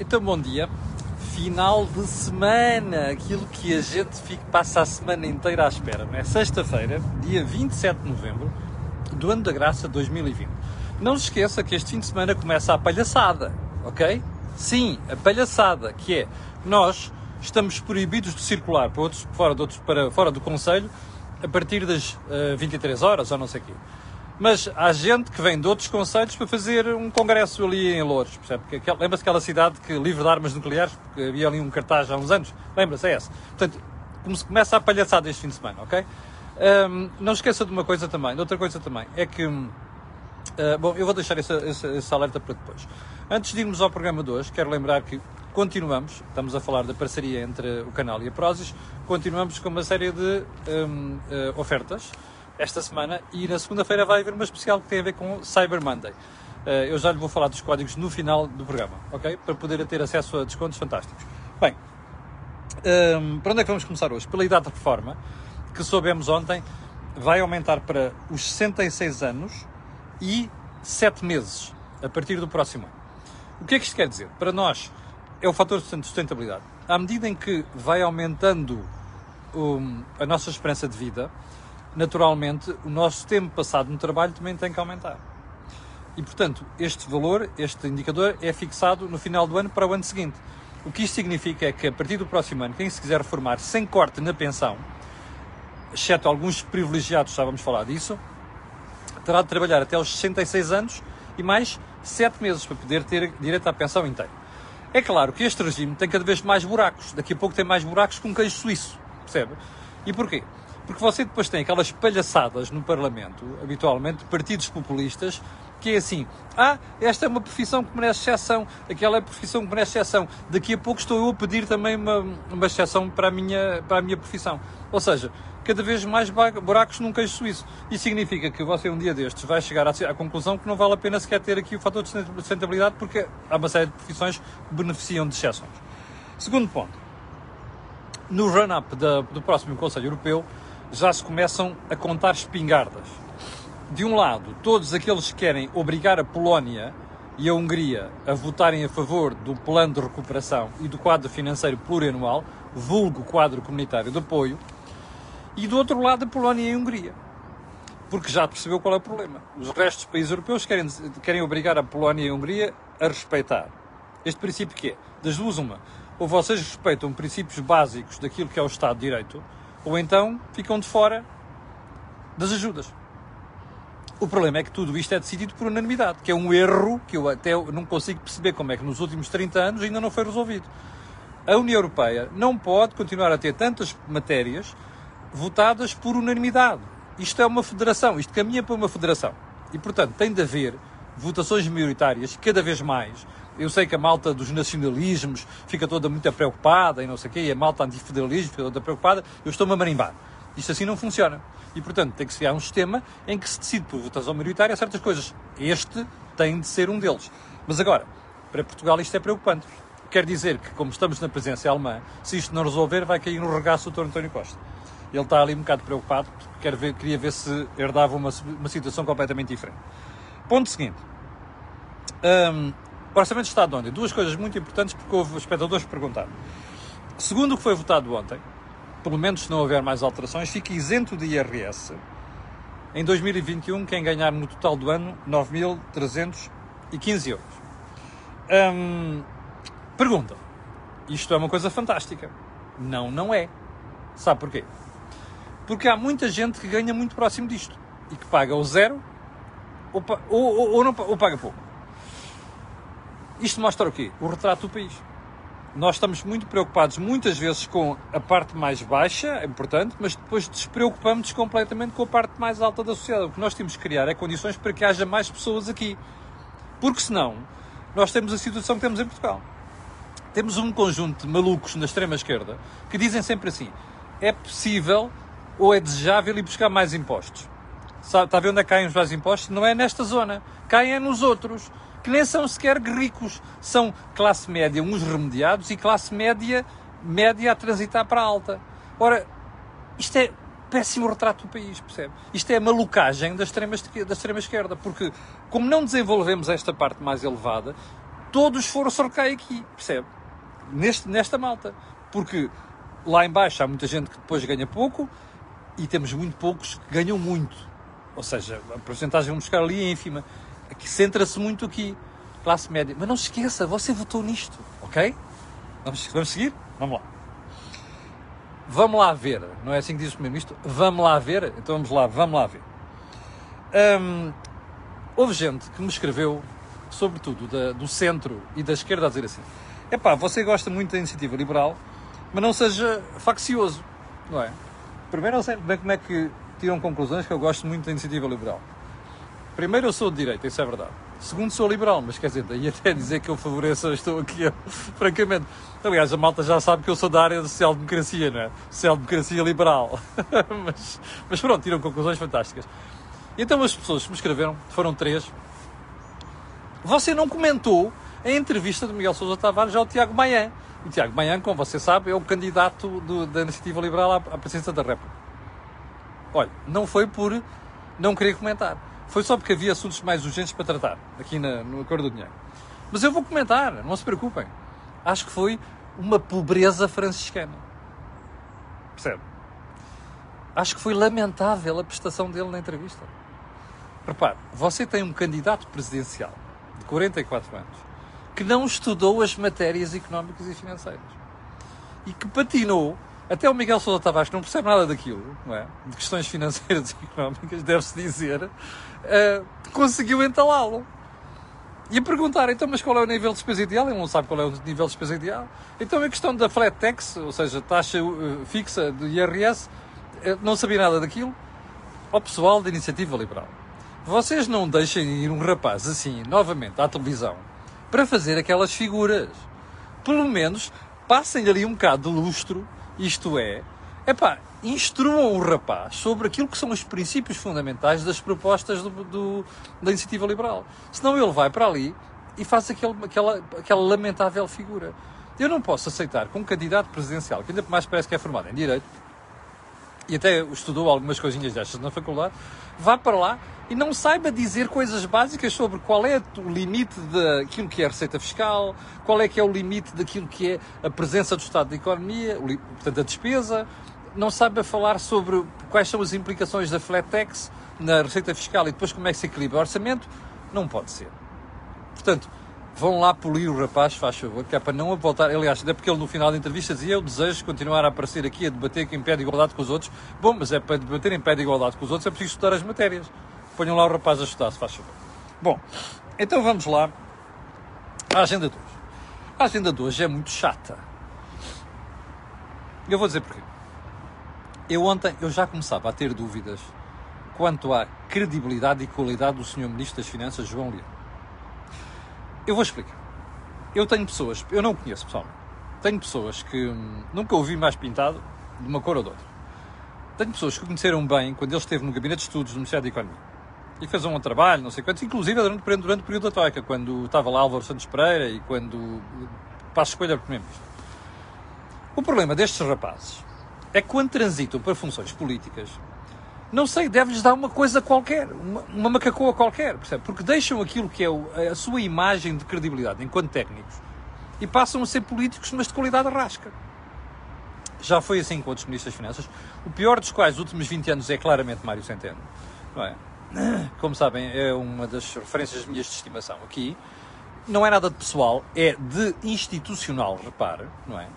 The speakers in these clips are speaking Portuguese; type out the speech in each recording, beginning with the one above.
Então, bom dia. Final de semana, aquilo que a gente fica, passa a semana inteira à espera, é? Sexta-feira, dia 27 de novembro do ano da graça 2020. Não se esqueça que este fim de semana começa a palhaçada, ok? Sim, a palhaçada, que é nós estamos proibidos de circular para outros, fora, de outros, para, fora do Conselho a partir das uh, 23 horas ou não sei o quê. Mas há gente que vem de outros conselhos para fazer um congresso ali em Louros, percebe? Lembra-se aquela cidade que livre de armas nucleares, porque havia ali um cartaz há uns anos? Lembra-se? É essa. Portanto, como se começa a palhaçada este fim de semana, ok? Um, não esqueça de uma coisa também, de outra coisa também, é que. Uh, bom, eu vou deixar esse, esse, esse, alerta para depois. Antes de irmos ao programa de hoje, quero lembrar que continuamos, estamos a falar da parceria entre o canal e a Prozis, continuamos com uma série de um, uh, ofertas esta semana e na segunda-feira vai haver uma especial que tem a ver com Cyber Monday. Eh, eu já lhe vou falar dos códigos no final do programa, ok? Para poder ter acesso a descontos fantásticos. Bem, um, ehm, para onde é que vamos começar hoje? Pela idade de reforma, que soubemos ontem, vai aumentar para os 66 anos e 7 meses, a partir do próximo ano. O que é que isto quer dizer? Para nós, é o fator de sustentabilidade. À medida em que vai aumentando um, a nossa esperança de vida, naturalmente, o nosso tempo passado no trabalho também tem que aumentar. E, portanto, este valor, este indicador, é fixado no final do ano para o ano seguinte. O que isto significa é que, a partir do próximo ano, quem se quiser reformar sem corte na pensão, exceto alguns privilegiados, já vamos falar disso, terá de trabalhar até aos 66 anos e mais 7 meses para poder ter direito à pensão inteira. É claro que este regime tem cada vez mais buracos. Daqui a pouco tem mais buracos que um queijo suíço, percebe? E porquê? Porque você depois tem aquelas palhaçadas no Parlamento, habitualmente, partidos populistas, que é assim, ah, esta é uma profissão que merece exceção, aquela é profissão que merece exceção, daqui a pouco estou eu a pedir também uma, uma exceção para a, minha, para a minha profissão. Ou seja, cada vez mais buracos num queijo suíço. Isso significa que você um dia destes vai chegar à, à conclusão que não vale a pena sequer ter aqui o fator de sustentabilidade porque há uma série de profissões que beneficiam de exceções. Segundo ponto, no run-up do próximo Conselho Europeu, já se começam a contar espingardas. De um lado, todos aqueles que querem obrigar a Polónia e a Hungria a votarem a favor do plano de recuperação e do quadro financeiro plurianual, vulgo quadro comunitário de apoio, e do outro lado, a Polónia e a Hungria. Porque já percebeu qual é o problema. Os restos dos países europeus querem, querem obrigar a Polónia e a Hungria a respeitar. Este princípio que é? Das duas, uma. Ou vocês respeitam princípios básicos daquilo que é o Estado de Direito, ou então ficam de fora das ajudas. O problema é que tudo isto é decidido por unanimidade, que é um erro que eu até não consigo perceber como é que nos últimos 30 anos ainda não foi resolvido. A União Europeia não pode continuar a ter tantas matérias votadas por unanimidade. Isto é uma federação, isto caminha para uma federação. E, portanto, tem de haver votações maioritárias cada vez mais eu sei que a malta dos nacionalismos fica toda muito preocupada e não sei o quê, e a malta antifederalismo fica toda preocupada, eu estou-me a marimbar. Isto assim não funciona. E, portanto, tem que se criar um sistema em que se decide por votação maioritária certas coisas. Este tem de ser um deles. Mas agora, para Portugal isto é preocupante. Quer dizer que, como estamos na presença alemã, se isto não resolver, vai cair no regaço o Dr. António Costa. Ele está ali um bocado preocupado, porque quer ver, queria ver se herdava uma, uma situação completamente diferente. Ponto seguinte. Um, Orçamento de Estado de ontem. Duas coisas muito importantes porque houve espectadores que perguntaram. Segundo o que foi votado ontem, pelo menos se não houver mais alterações, fica isento de IRS em 2021 quem ganhar no total do ano 9.315 euros. Pergunta. Isto é uma coisa fantástica. Não, não é. Sabe porquê? Porque há muita gente que ganha muito próximo disto e que paga o zero ou, ou, ou, não, ou paga pouco. Isto mostra o quê? O retrato do país. Nós estamos muito preocupados muitas vezes com a parte mais baixa, é importante, mas depois despreocupamos completamente com a parte mais alta da sociedade. O que nós temos que criar é condições para que haja mais pessoas aqui. Porque senão, nós temos a situação que temos em Portugal. Temos um conjunto de malucos na extrema-esquerda que dizem sempre assim: é possível ou é desejável ir buscar mais impostos. Está a ver onde é que caem os mais impostos? Não é nesta zona, caem é nos outros que nem são sequer ricos. São classe média, uns remediados, e classe média, média a transitar para a alta. Ora, isto é péssimo retrato do país, percebe? Isto é a malucagem da extrema, da extrema esquerda, porque como não desenvolvemos esta parte mais elevada, todos foram sorcar aqui, percebe? Neste, nesta malta. Porque lá embaixo há muita gente que depois ganha pouco e temos muito poucos que ganham muito. Ou seja, a porcentagem vamos buscar ali é ínfima. Aqui centra-se muito aqui. Classe média. Mas não se esqueça, você votou nisto, ok? Vamos, vamos seguir? Vamos lá. Vamos lá ver. Não é assim que diz o Primeiro-Ministro? Vamos lá ver? Então vamos lá, vamos lá ver. Hum, houve gente que me escreveu, sobretudo da, do centro e da esquerda, a dizer assim: epá, você gosta muito da iniciativa liberal, mas não seja faccioso, não é? Primeiro, não sei bem como é que tiram conclusões que eu gosto muito da iniciativa liberal. Primeiro, eu sou de direita, isso é verdade. Segundo, sou liberal, mas quer dizer, daí até dizer que eu favoreço, estou aqui, eu, francamente. Aliás, a malta já sabe que eu sou da área da social-democracia, não é? Social-democracia liberal. mas, mas pronto, tiram conclusões fantásticas. Então, as pessoas que me escreveram, foram três, você não comentou a entrevista do Miguel Sousa Tavares ao Tiago Maia. O Tiago Maia, como você sabe, é o candidato do, da Iniciativa Liberal à, à presidência da República. Olha, não foi por não querer comentar. Foi só porque havia assuntos mais urgentes para tratar, aqui na, no Acordo do Dinheiro. Mas eu vou comentar, não se preocupem. Acho que foi uma pobreza franciscana. Percebe? Acho que foi lamentável a prestação dele na entrevista. Repare, você tem um candidato presidencial de 44 anos que não estudou as matérias económicas e financeiras e que patinou. Até o Miguel Sousa Tavares, que não percebe nada daquilo, não é? de questões financeiras e económicas, deve-se dizer, uh, conseguiu entalá-lo. E perguntar, então, mas qual é o nível de despesa ideal? Ele não sabe qual é o nível de despesa ideal. Então, a questão da flat tax, ou seja, taxa uh, fixa do IRS, uh, eh, não sabia nada daquilo. Ao pessoal da Iniciativa Liberal. Vocês não deixem ir um rapaz assim, novamente, à televisão, para fazer aquelas figuras. Pelo menos passem ali um bocado de lustro, isto é, epá, instruam o rapaz sobre aquilo que são os princípios fundamentais das propostas do, do, da iniciativa liberal. Senão ele vai para ali e faz aquele, aquela, aquela lamentável figura. Eu não posso aceitar que um candidato presidencial, que ainda mais parece que é formado em Direito, e até estudou algumas coisinhas destas na faculdade, vá para lá e não saiba dizer coisas básicas sobre qual é o limite daquilo que é a receita fiscal, qual é que é o limite daquilo que é a presença do Estado da economia, portanto a despesa, não saiba falar sobre quais são as implicações da flat tax na receita fiscal e depois como é que se equilibra o orçamento, não pode ser. Portanto, vão lá polir o rapaz, faz favor, que é para não voltar. Aliás, até porque ele no final da entrevista dizia: Eu desejo continuar a aparecer aqui a debater pé de igualdade com os outros. Bom, mas é para debater em pé de igualdade com os outros é preciso estudar as matérias. Ponham lá o rapaz a estudar, se faz favor. Bom, então vamos lá à agenda de hoje. A agenda de hoje é muito chata. Eu vou dizer porquê. Eu ontem eu já começava a ter dúvidas quanto à credibilidade e qualidade do Sr. Ministro das Finanças, João Leão. Eu vou explicar. Eu tenho pessoas, eu não o conheço pessoalmente, tenho pessoas que hum, nunca ouvi mais pintado de uma cor ou de outra. Tenho pessoas que o conheceram bem quando ele esteve no Gabinete de Estudos do Ministério da Economia e fez um trabalho, não sei quantos, inclusive durante, durante o período da Troika, quando estava lá Álvaro Santos Pereira e quando Passo Escolha Primeiro-Ministro. O problema destes rapazes é que quando transitam para funções políticas, não sei, deve-lhes dar uma coisa qualquer, uma, uma macacoa qualquer, percebe? Porque deixam aquilo que é a sua imagem de credibilidade enquanto técnicos e passam a ser políticos, mas de qualidade rasca. Já foi assim com outros ministros das Finanças, o pior dos quais, nos últimos 20 anos, é claramente Mário Centeno. Não é? Como sabem, é uma das referências minhas de estimação aqui. Não é nada de pessoal, é de institucional, repare, não é?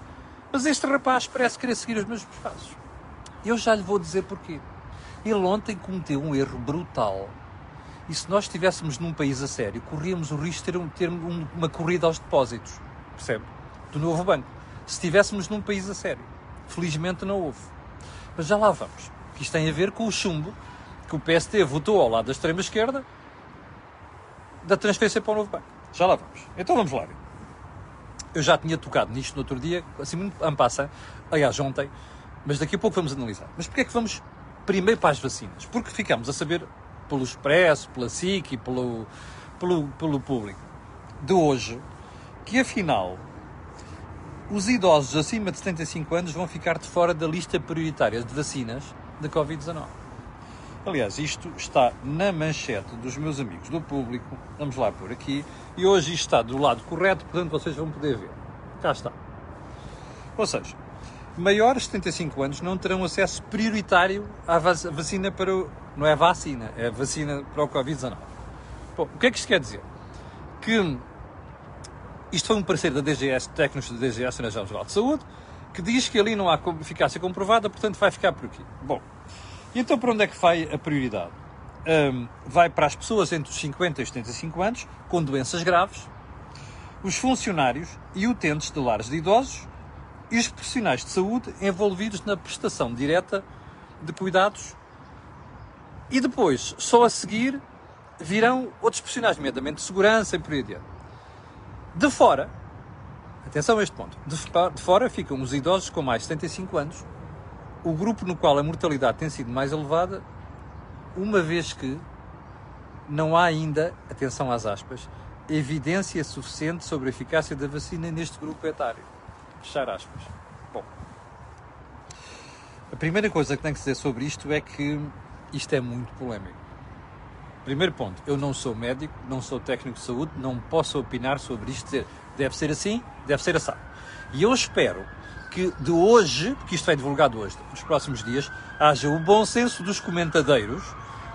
Mas este rapaz parece querer seguir os mesmos passos. Eu já lhe vou dizer porquê. Ele ontem cometeu um erro brutal. E se nós estivéssemos num país a sério, corríamos o risco de ter, um, ter uma corrida aos depósitos, percebe? Do novo banco. Se estivéssemos num país a sério. Felizmente não houve. Mas já lá vamos. Que isto tem a ver com o chumbo que o PST votou ao lado da extrema-esquerda da transferência para o novo banco. Já lá vamos. Então vamos lá. Eu já tinha tocado nisto no outro dia, assim muito ampassa, aliás, ontem, mas daqui a pouco vamos analisar. Mas porquê é que vamos primeiro para as vacinas, porque ficamos a saber pelo Expresso, pela SIC e pelo, pelo, pelo público de hoje que afinal os idosos acima de 75 anos vão ficar de fora da lista prioritária de vacinas da Covid-19. Aliás, isto está na manchete dos meus amigos do público. Vamos lá por aqui. E hoje isto está do lado correto, portanto vocês vão poder ver. Cá está. Ou seja, maiores de 75 anos não terão acesso prioritário à vacina para o. Não é vacina, é vacina para o Covid-19. Bom, o que é que isto quer dizer? Que isto foi um parecer da DGS, técnicos da DGS, Nacional Geral de Saúde, que diz que ali não há eficácia comprovada, portanto vai ficar por aqui. Bom, e então para onde é que vai a prioridade? Um, vai para as pessoas entre os 50 e os 75 anos, com doenças graves, os funcionários e utentes de lares de idosos e os profissionais de saúde envolvidos na prestação direta de cuidados. E depois, só a seguir, virão outros profissionais, nomeadamente de segurança e por aí adiante. De fora, atenção a este ponto, de, de fora ficam os idosos com mais de 75 anos, o grupo no qual a mortalidade tem sido mais elevada, uma vez que não há ainda, atenção às aspas, evidência suficiente sobre a eficácia da vacina neste grupo etário. Fechar aspas. Bom, a primeira coisa que tem que dizer sobre isto é que isto é muito polémico. Primeiro ponto, eu não sou médico, não sou técnico de saúde, não posso opinar sobre isto, dizer deve ser assim, deve ser assim. E eu espero que de hoje, porque isto é divulgado hoje, nos próximos dias, haja o bom senso dos comentadeiros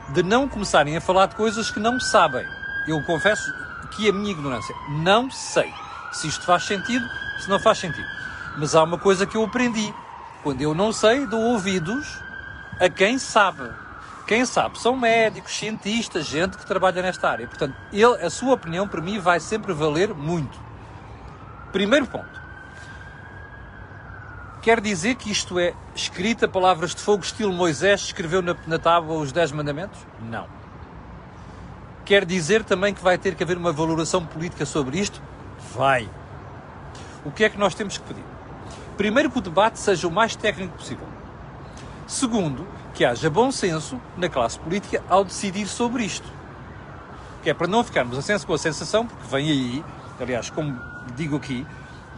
de não começarem a falar de coisas que não sabem. Eu confesso que a minha ignorância, não sei se isto faz sentido, se não faz sentido. Mas há uma coisa que eu aprendi. Quando eu não sei, dou ouvidos a quem sabe. Quem sabe são médicos, cientistas, gente que trabalha nesta área. Portanto, ele, a sua opinião para mim vai sempre valer muito. Primeiro ponto. Quer dizer que isto é escrita palavras de fogo, estilo Moisés escreveu na, na tábua os Dez Mandamentos? Não. Quer dizer também que vai ter que haver uma valoração política sobre isto? Vai. O que é que nós temos que pedir? Primeiro, que o debate seja o mais técnico possível. Segundo, que haja bom senso na classe política ao decidir sobre isto. Que é para não ficarmos a com a sensação, porque vem aí, aliás, como digo aqui,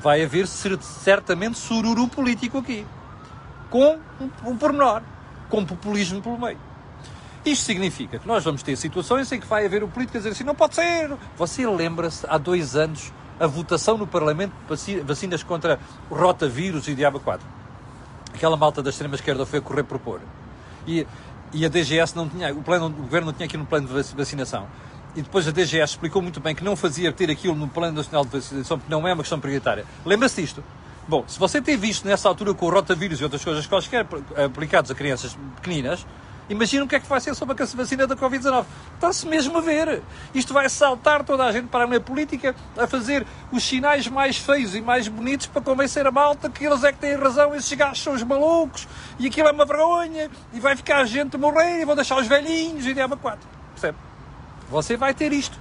vai haver certamente sururu político aqui. Com um, um pormenor, com populismo pelo meio. Isto significa que nós vamos ter situações em que vai haver o político a dizer assim, não pode ser. Você lembra-se, há dois anos, a votação no Parlamento de vacinas contra rotavírus e diabo 4. Aquela malta da extrema-esquerda foi a correr propor. E, e a DGS não tinha, o, plano, o governo não tinha aqui no plano de vacinação e depois a DGS explicou muito bem que não fazia ter aquilo no Plano Nacional de Vacinação porque não é uma questão prioritária. Lembra-se disto? Bom, se você tem visto nessa altura com o rotavírus e outras coisas quaisquer aplicados a crianças pequeninas, imagina o que é que vai ser sobre a vacina da Covid-19. Está-se mesmo a ver. Isto vai saltar toda a gente para a política a fazer os sinais mais feios e mais bonitos para convencer a malta que eles é que têm razão, esses gajos são os malucos e aquilo é uma vergonha e vai ficar a gente a morrer e vão deixar os velhinhos e diabo quatro. Percebe? Você vai ter isto.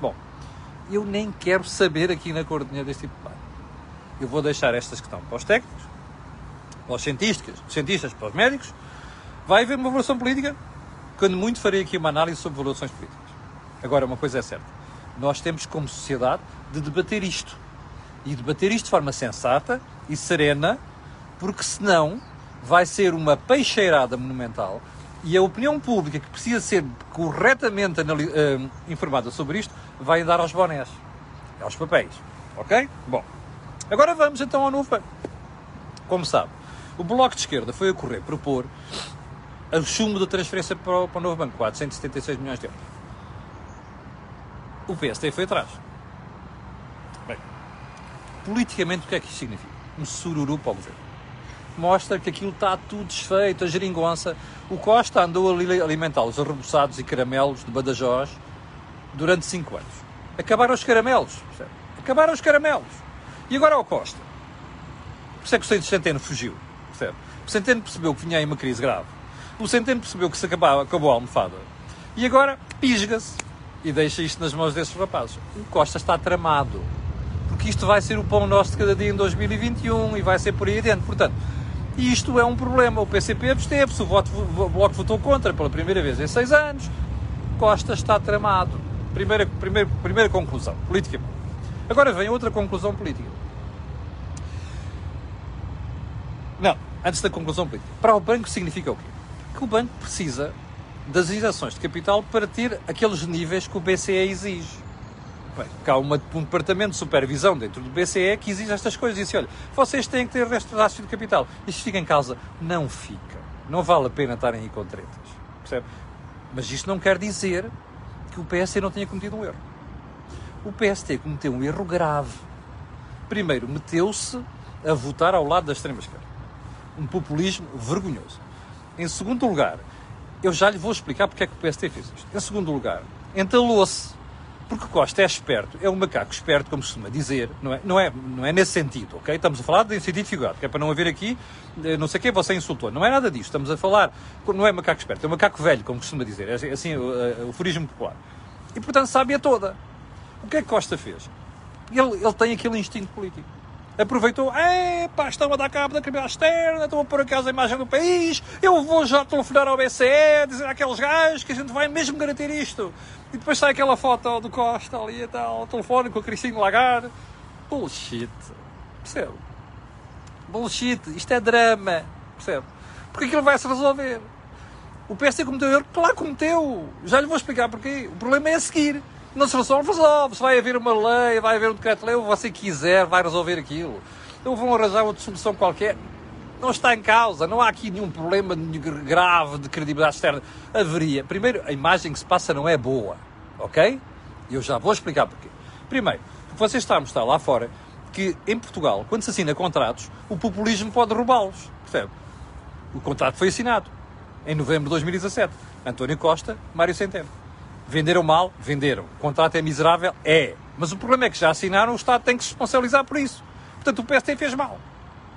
Bom, eu nem quero saber aqui na coordenada deste tipo de plano. Eu vou deixar estas que estão para os técnicos, para os cientistas, cientistas para os médicos. Vai haver uma evolução política? Quando muito farei aqui uma análise sobre evoluções políticas. Agora, uma coisa é certa. Nós temos, como sociedade, de debater isto. E debater isto de forma sensata e serena, porque senão vai ser uma peixeirada monumental e a opinião pública, que precisa ser corretamente uh, informada sobre isto, vai dar aos bonés, aos papéis. Ok? Bom, agora vamos então ao novo. Como sabe, o Bloco de Esquerda foi a correr propor o chumbo da transferência para o, para o novo banco, 476 milhões de euros. O PSD foi atrás. Bem, politicamente, o que é que isto significa? Um sururu para o governo mostra que aquilo está tudo desfeito, a geringonça. O Costa andou ali a alimentar os arreboçados e caramelos de Badajoz durante 5 anos. Acabaram os caramelos, percebe? Acabaram os caramelos. E agora o Costa. Por isso é que o Centeno fugiu, percebe? O Centeno percebeu que vinha aí uma crise grave. O Centeno percebeu que se acabava, acabou a almofada. E agora pisga-se e deixa isto nas mãos desses rapazes. O Costa está tramado. Porque isto vai ser o pão nosso de cada dia em 2021 e vai ser por aí adiante. Portanto, e isto é um problema. O PCP absteve-se, o, voto, Bloco votou contra pela primeira vez em seis anos. Costa está tramado. Primeira, primeira, primeira conclusão, política. Agora vem outra conclusão política. Não, antes da conclusão política. Para o banco significa o quê? Que o banco precisa das injeções de capital para ter aqueles níveis que o BCE exige. Bem, há uma, um departamento de supervisão dentro do BCE que exige estas coisas e diz olha, vocês têm que ter rastro de capital. Isto fica em causa. Não fica. Não vale a pena estarem aí com tretas. Percebe? Mas isto não quer dizer que o PST não tenha cometido um erro. O PST cometeu um erro grave. Primeiro, meteu-se a votar ao lado da extrema-esquerda. Um populismo vergonhoso. Em segundo lugar, eu já lhe vou explicar porque é que o PST fez isto. Em segundo lugar, entalou-se. Porque Costa é esperto, é um macaco esperto, como se costuma dizer, não é, não, é, não é nesse sentido, ok? Estamos a falar de sentido figurado, que é para não haver aqui, eh, não sei quem você insultou. Não é nada disto, estamos a falar, não é macaco esperto, é um macaco velho, como costuma dizer, é assim o, eh, o furismo popular. E portanto sabe a toda. O que é que Costa fez? Ele, ele tem aquele instinto político aproveitou, é pá, estão a dar cabo da criminalidade externa, estão a pôr aqui a imagem do país, eu vou já telefonar ao BCE, dizer àqueles gajos que a gente vai mesmo garantir isto. E depois sai aquela foto do Costa ali e tal, telefone com a Cristina Lagarde. Bullshit. Percebe? Bullshit. Isto é drama. Percebe? Porque aquilo vai se resolver. O PSD cometeu erro? Claro que cometeu. Já lhe vou explicar porquê. O problema é a seguir. Não se resolve, resolve. Se vai haver uma lei, vai haver um decreto-lei, ou você quiser, vai resolver aquilo. Então vão arranjar outra solução qualquer. Não está em causa, não há aqui nenhum problema grave de credibilidade externa. Haveria. Primeiro, a imagem que se passa não é boa, ok? E eu já vou explicar porquê. Primeiro, você está a mostrar lá fora que em Portugal, quando se assina contratos, o populismo pode roubá-los. Percebe? O contrato foi assinado em novembro de 2017. António Costa, Mário Centeno. Venderam mal? Venderam. O contrato é miserável? É. Mas o problema é que já assinaram, o Estado tem que se responsabilizar por isso. Portanto, o PSD fez mal.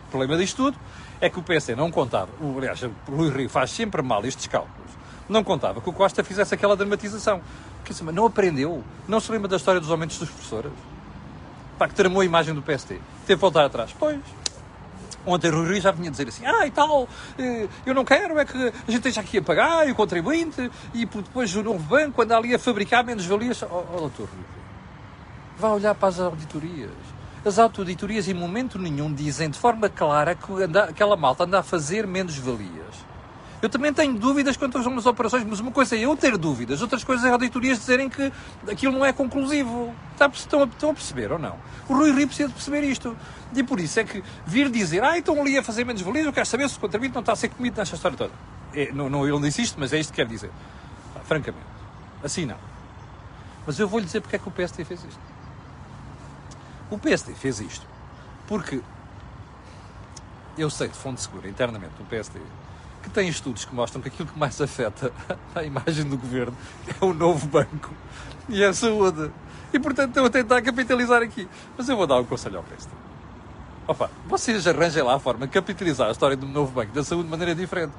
O problema disto tudo é que o PSD não contava, o, aliás, o Rui Rio faz sempre mal estes cálculos, não contava que o Costa fizesse aquela dramatização. Porque não aprendeu, não se lembra da história dos aumentos dos professores. Pá, que tramou a imagem do PSD. Teve que voltar atrás. Pois, Ontem o Rui já vinha dizer assim, ah e tal, eh, eu não quero é que a gente esteja aqui a pagar, o contribuinte, e depois o novo banco anda ali a fabricar menos-valias. Oh, oh, doutor Rui, vá olhar para as auditorias. As auditorias em momento nenhum dizem de forma clara que anda, aquela malta anda a fazer menos-valias. Eu também tenho dúvidas quanto às operações, mas uma coisa é eu ter dúvidas, outras coisas é auditorias dizerem que aquilo não é conclusivo. Estão a, estão a perceber ou não? O Rui Rio precisa de perceber isto. E por isso é que vir dizer, ah, estão ali a fazer menos valias, eu quero saber se o contribuinte não está a ser comido nesta história toda. É, não, não, ele não disse isto, mas é isto que quer dizer. Ah, francamente. Assim não. Mas eu vou-lhe dizer porque é que o PSD fez isto. O PSD fez isto porque eu sei de fonte segura internamente do PSD que tem estudos que mostram que aquilo que mais afeta a imagem do governo é o novo banco e a saúde. E portanto estou a tentar capitalizar aqui. Mas eu vou dar um conselho ao resto. Opa, vocês arranjem lá a forma de capitalizar a história do novo banco da saúde de maneira diferente.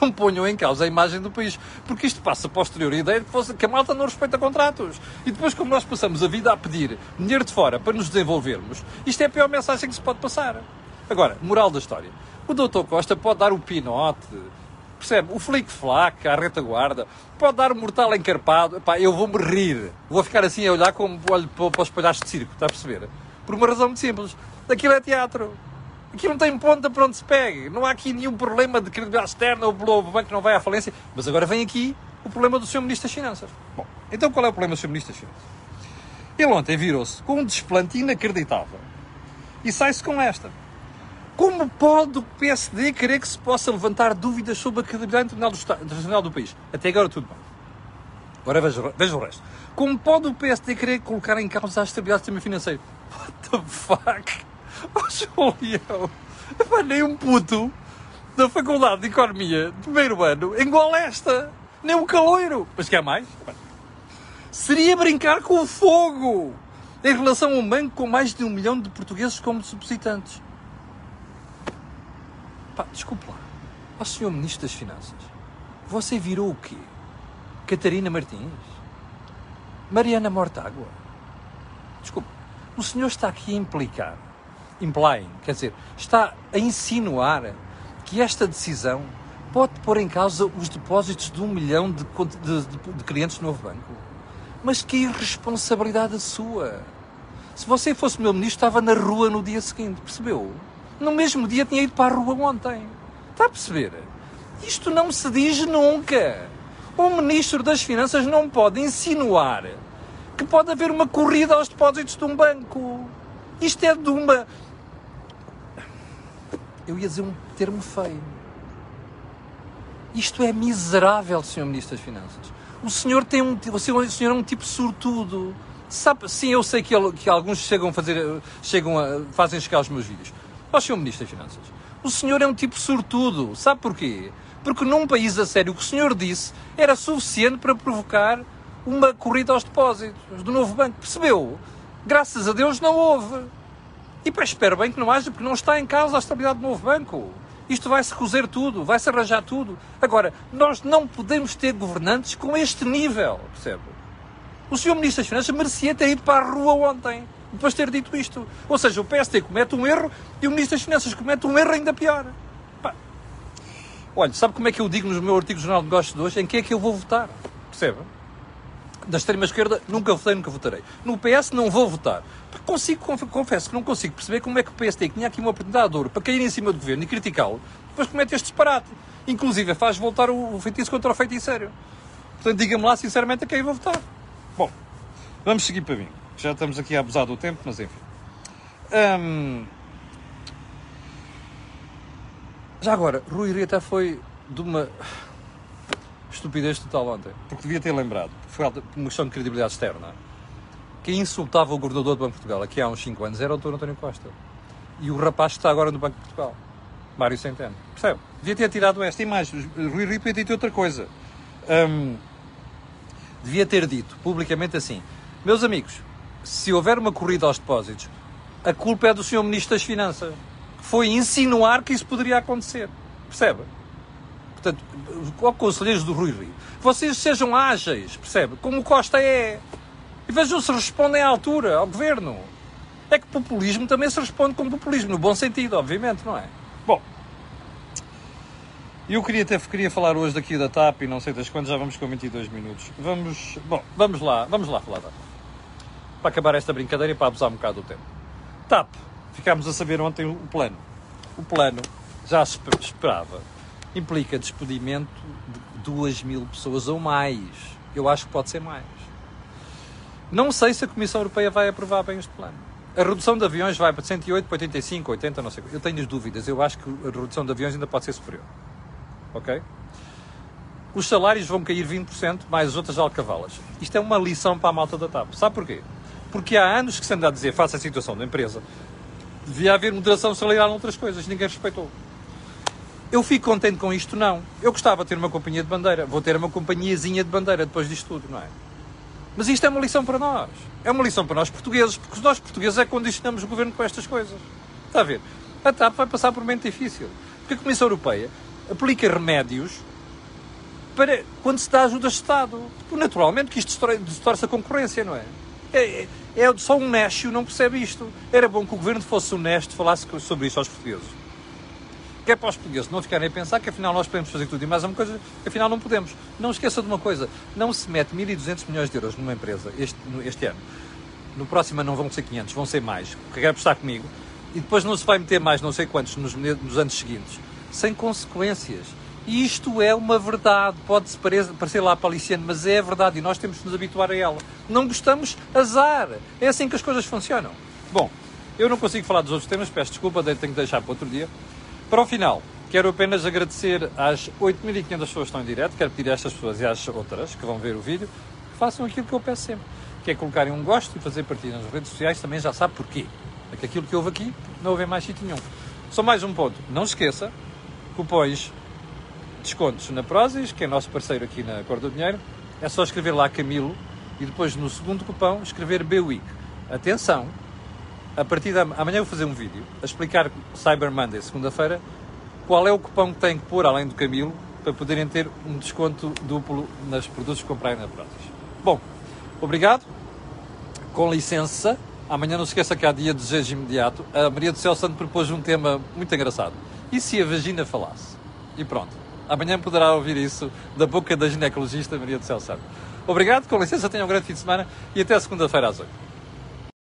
Não ponham em causa a imagem do país, porque isto passa posterior a ideia de que, fosse, que a malta não respeita contratos. E depois, como nós passamos a vida a pedir dinheiro de fora para nos desenvolvermos, isto é a pior mensagem que se pode passar. Agora, moral da história. O Dr. Costa pode dar o pinote, percebe? O flick-flack, a retaguarda, pode dar o mortal encarpado. Epá, eu vou-me rir. Vou ficar assim a olhar como olho para os palhaços de circo, está a perceber? Por uma razão muito simples. Aquilo é teatro. Aquilo não tem ponta para onde se pegue. Não há aqui nenhum problema de credibilidade externa, o banco não vai à falência. Mas agora vem aqui o problema do Sr. Ministro das Finanças. Bom, então qual é o problema do Sr. Ministro das Finanças? Ele ontem virou-se com um desplante inacreditável e sai-se com esta. Como pode o PSD querer que se possa levantar dúvidas sobre a credibilidade internacional do, do país? Até agora tudo bem. Agora veja, o resto. Como pode o PSD querer colocar em causa a estabilidade do sistema financeiro? What the fuck? Oh, Julião! Nem um puto da Faculdade de Economia de primeiro ano engole esta. Nem um caloiro. Mas quer mais? Seria brincar com o fogo em relação a um banco com mais de um milhão de portugueses como depositantes. Pá, desculpe lá. Ó senhor Ministro das Finanças, você virou o quê? Catarina Martins? Mariana Mortágua? Desculpe, o senhor está aqui a implicar, implying, quer dizer, está a insinuar que esta decisão pode pôr em causa os depósitos de um milhão de, de, de, de clientes do novo banco. Mas que irresponsabilidade sua! Se você fosse meu ministro, estava na rua no dia seguinte, percebeu? No mesmo dia tinha ido para a rua ontem. Está a perceber? Isto não se diz nunca. Um Ministro das Finanças não pode insinuar que pode haver uma corrida aos depósitos de um banco. Isto é de uma. Eu ia dizer um termo feio. Isto é miserável, Sr. Ministro das Finanças. O senhor tem um, o senhor, o senhor é um tipo sortudo. Sabe, sim, eu sei que, ele, que alguns chegam a fazer, chegam a, fazem chegar os meus vídeos. Ó, Sr. Ministro das Finanças, o senhor é um tipo sortudo. Sabe porquê? Porque num país a sério, o que o senhor disse era suficiente para provocar uma corrida aos depósitos do novo banco. Percebeu? Graças a Deus não houve. E para espero bem que não haja, porque não está em causa a estabilidade do novo banco. Isto vai-se cozer tudo, vai-se arranjar tudo. Agora, nós não podemos ter governantes com este nível, percebe? O Sr. Ministro das Finanças merecia ter ido para a rua ontem, depois de ter dito isto. Ou seja, o PST comete um erro e o Ministro das Finanças comete um erro ainda pior. Pá. Olha, sabe como é que eu digo no meu artigo do Jornal de Negócios de hoje? Em que é que eu vou votar? Percebe? Da extrema-esquerda nunca votei, nunca votarei. No PS não vou votar. Porque consigo, confesso que não consigo perceber como é que o PSD, que tinha aqui uma oportunidade de ouro para cair em cima do governo e criticá-lo, depois comete este disparate. Inclusive faz voltar o feitiço contra o feiticeiro. Portanto, diga-me lá sinceramente a quem eu vou votar. Bom, vamos seguir para mim. Já estamos aqui a abusar do tempo, mas enfim. Já agora, Rui Rio até foi de uma estupidez total ontem, porque devia ter lembrado, foi uma questão de credibilidade externa. Quem insultava o governador do Banco de Portugal aqui há uns 5 anos era o Dr. António Costa. E o rapaz que está agora no Banco de Portugal, Mário Centeno. Percebe? Devia ter tirado esta imagem. Rui ter dito outra coisa. Devia ter dito publicamente assim: Meus amigos, se houver uma corrida aos depósitos, a culpa é do Sr. Ministro das Finanças, foi insinuar que isso poderia acontecer. Percebe? Portanto, conselheiros do Rui Rio, vocês sejam ágeis, percebe? Como o Costa é. E vejam se respondem à altura ao governo. É que populismo também se responde com populismo, no bom sentido, obviamente, não é? Bom, eu queria até queria falar hoje daqui da TAP e não sei das quantas, já vamos com 22 minutos. Vamos, bom, vamos lá, vamos lá falar da TAP. Para acabar esta brincadeira e para abusar um bocado do tempo. TAP, ficámos a saber ontem o plano. O plano, já se esperava, implica despedimento de 2 mil pessoas ou mais. Eu acho que pode ser mais. Não sei se a Comissão Europeia vai aprovar bem este plano. A redução de aviões vai para 108, para 85, 80, não sei. Eu tenho as dúvidas. Eu acho que a redução de aviões ainda pode ser superior. Ok? Os salários vão cair 20%, mais as outras alcavalas. Isto é uma lição para a malta da TAP. Sabe porquê? Porque há anos que se anda a dizer, face à situação da empresa, devia haver moderação salarial em outras coisas. Ninguém respeitou. Eu fico contente com isto? Não. Eu gostava de ter uma companhia de bandeira. Vou ter uma companhiazinha de bandeira depois disto tudo, não é? Mas isto é uma lição para nós. É uma lição para nós portugueses, porque nós portugueses é que condicionamos o governo com estas coisas. Está a ver? A TAP vai passar por um momento difícil. Porque a Comissão Europeia aplica remédios para quando se dá ajuda de Estado. Naturalmente que isto distorce a concorrência, não é? É, só um nécio não percebe isto. Era bom que o governo fosse honesto falasse sobre isso aos portugueses que é para os portugueses não ficarem a pensar que afinal nós podemos fazer tudo e mais uma coisa, afinal não podemos. Não esqueça de uma coisa, não se mete 1.200 milhões de euros numa empresa este, este ano. No próximo ano não vão ser 500, vão ser mais. Quer apostar comigo? E depois não se vai meter mais não sei quantos nos, nos anos seguintes. Sem consequências. E isto é uma verdade. Pode-se parecer lá paliciano, mas é verdade e nós temos de nos habituar a ela. Não gostamos, azar. É assim que as coisas funcionam. Bom, eu não consigo falar dos outros temas, peço desculpa, tenho que deixar para outro dia. Para o final, quero apenas agradecer às 8.500 pessoas que estão em direto, quero pedir a estas pessoas e às outras que vão ver o vídeo, que façam aquilo que eu peço sempre, que é colocarem um gosto e fazer partilha nas redes sociais, também já sabe porquê. É que aquilo que houve aqui não houve mais sítio nenhum. Só mais um ponto, não se esqueça, cupões descontos na Prozis, que é nosso parceiro aqui na Cor do Dinheiro, é só escrever lá Camilo e depois no segundo cupão escrever BWIC. Atenção, a partir de amanhã eu vou fazer um vídeo a explicar Cyber Monday, segunda-feira, qual é o cupom que têm que pôr, além do Camilo, para poderem ter um desconto duplo nos produtos que comprarem na Prozis. Bom, obrigado, com licença. Amanhã não se esqueça que há dia de desejo imediato. A Maria do Céu Santo propôs um tema muito engraçado. E se a vagina falasse? E pronto. Amanhã poderá ouvir isso da boca da ginecologista Maria do Céu Santo. Obrigado, com licença, tenham um grande fim de semana e até segunda-feira às 8.